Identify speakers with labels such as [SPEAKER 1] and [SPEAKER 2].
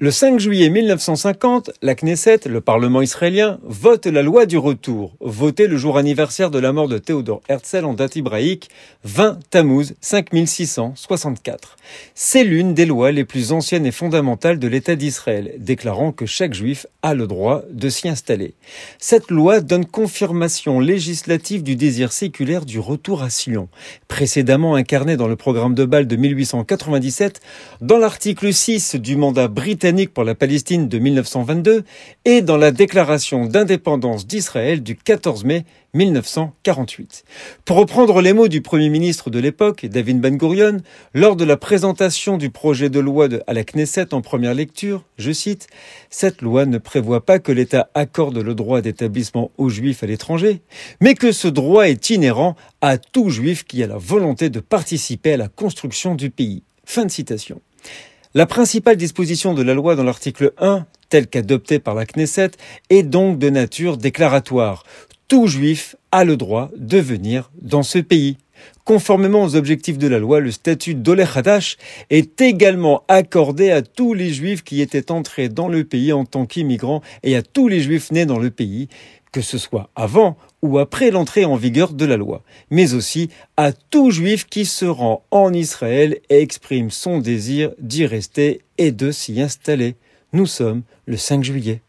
[SPEAKER 1] Le 5 juillet 1950, la Knesset, le Parlement israélien, vote la loi du retour, votée le jour anniversaire de la mort de Théodore Herzl en date hébraïque 20 Tammuz 5664. C'est l'une des lois les plus anciennes et fondamentales de l'État d'Israël, déclarant que chaque juif a le droit de s'y installer. Cette loi donne confirmation législative du désir séculaire du retour à Sion, précédemment incarné dans le programme de Bâle de 1897, dans l'article 6 du mandat britannique pour la Palestine de 1922 et dans la déclaration d'indépendance d'Israël du 14 mai 1948. Pour reprendre les mots du Premier ministre de l'époque, David Ben Gurion, lors de la présentation du projet de loi de, à la Knesset en première lecture, je cite, Cette loi ne prévoit pas que l'État accorde le droit d'établissement aux Juifs à l'étranger, mais que ce droit est inhérent à tout Juif qui a la volonté de participer à la construction du pays. Fin de citation. La principale disposition de la loi dans l'article 1, telle qu'adoptée par la Knesset, est donc de nature déclaratoire. Tout juif a le droit de venir dans ce pays. Conformément aux objectifs de la loi, le statut d'Oleh Hadash est également accordé à tous les juifs qui étaient entrés dans le pays en tant qu'immigrants et à tous les juifs nés dans le pays, que ce soit avant ou après l'entrée en vigueur de la loi, mais aussi à tout juif qui se rend en Israël et exprime son désir d'y rester et de s'y installer. Nous sommes le 5 juillet.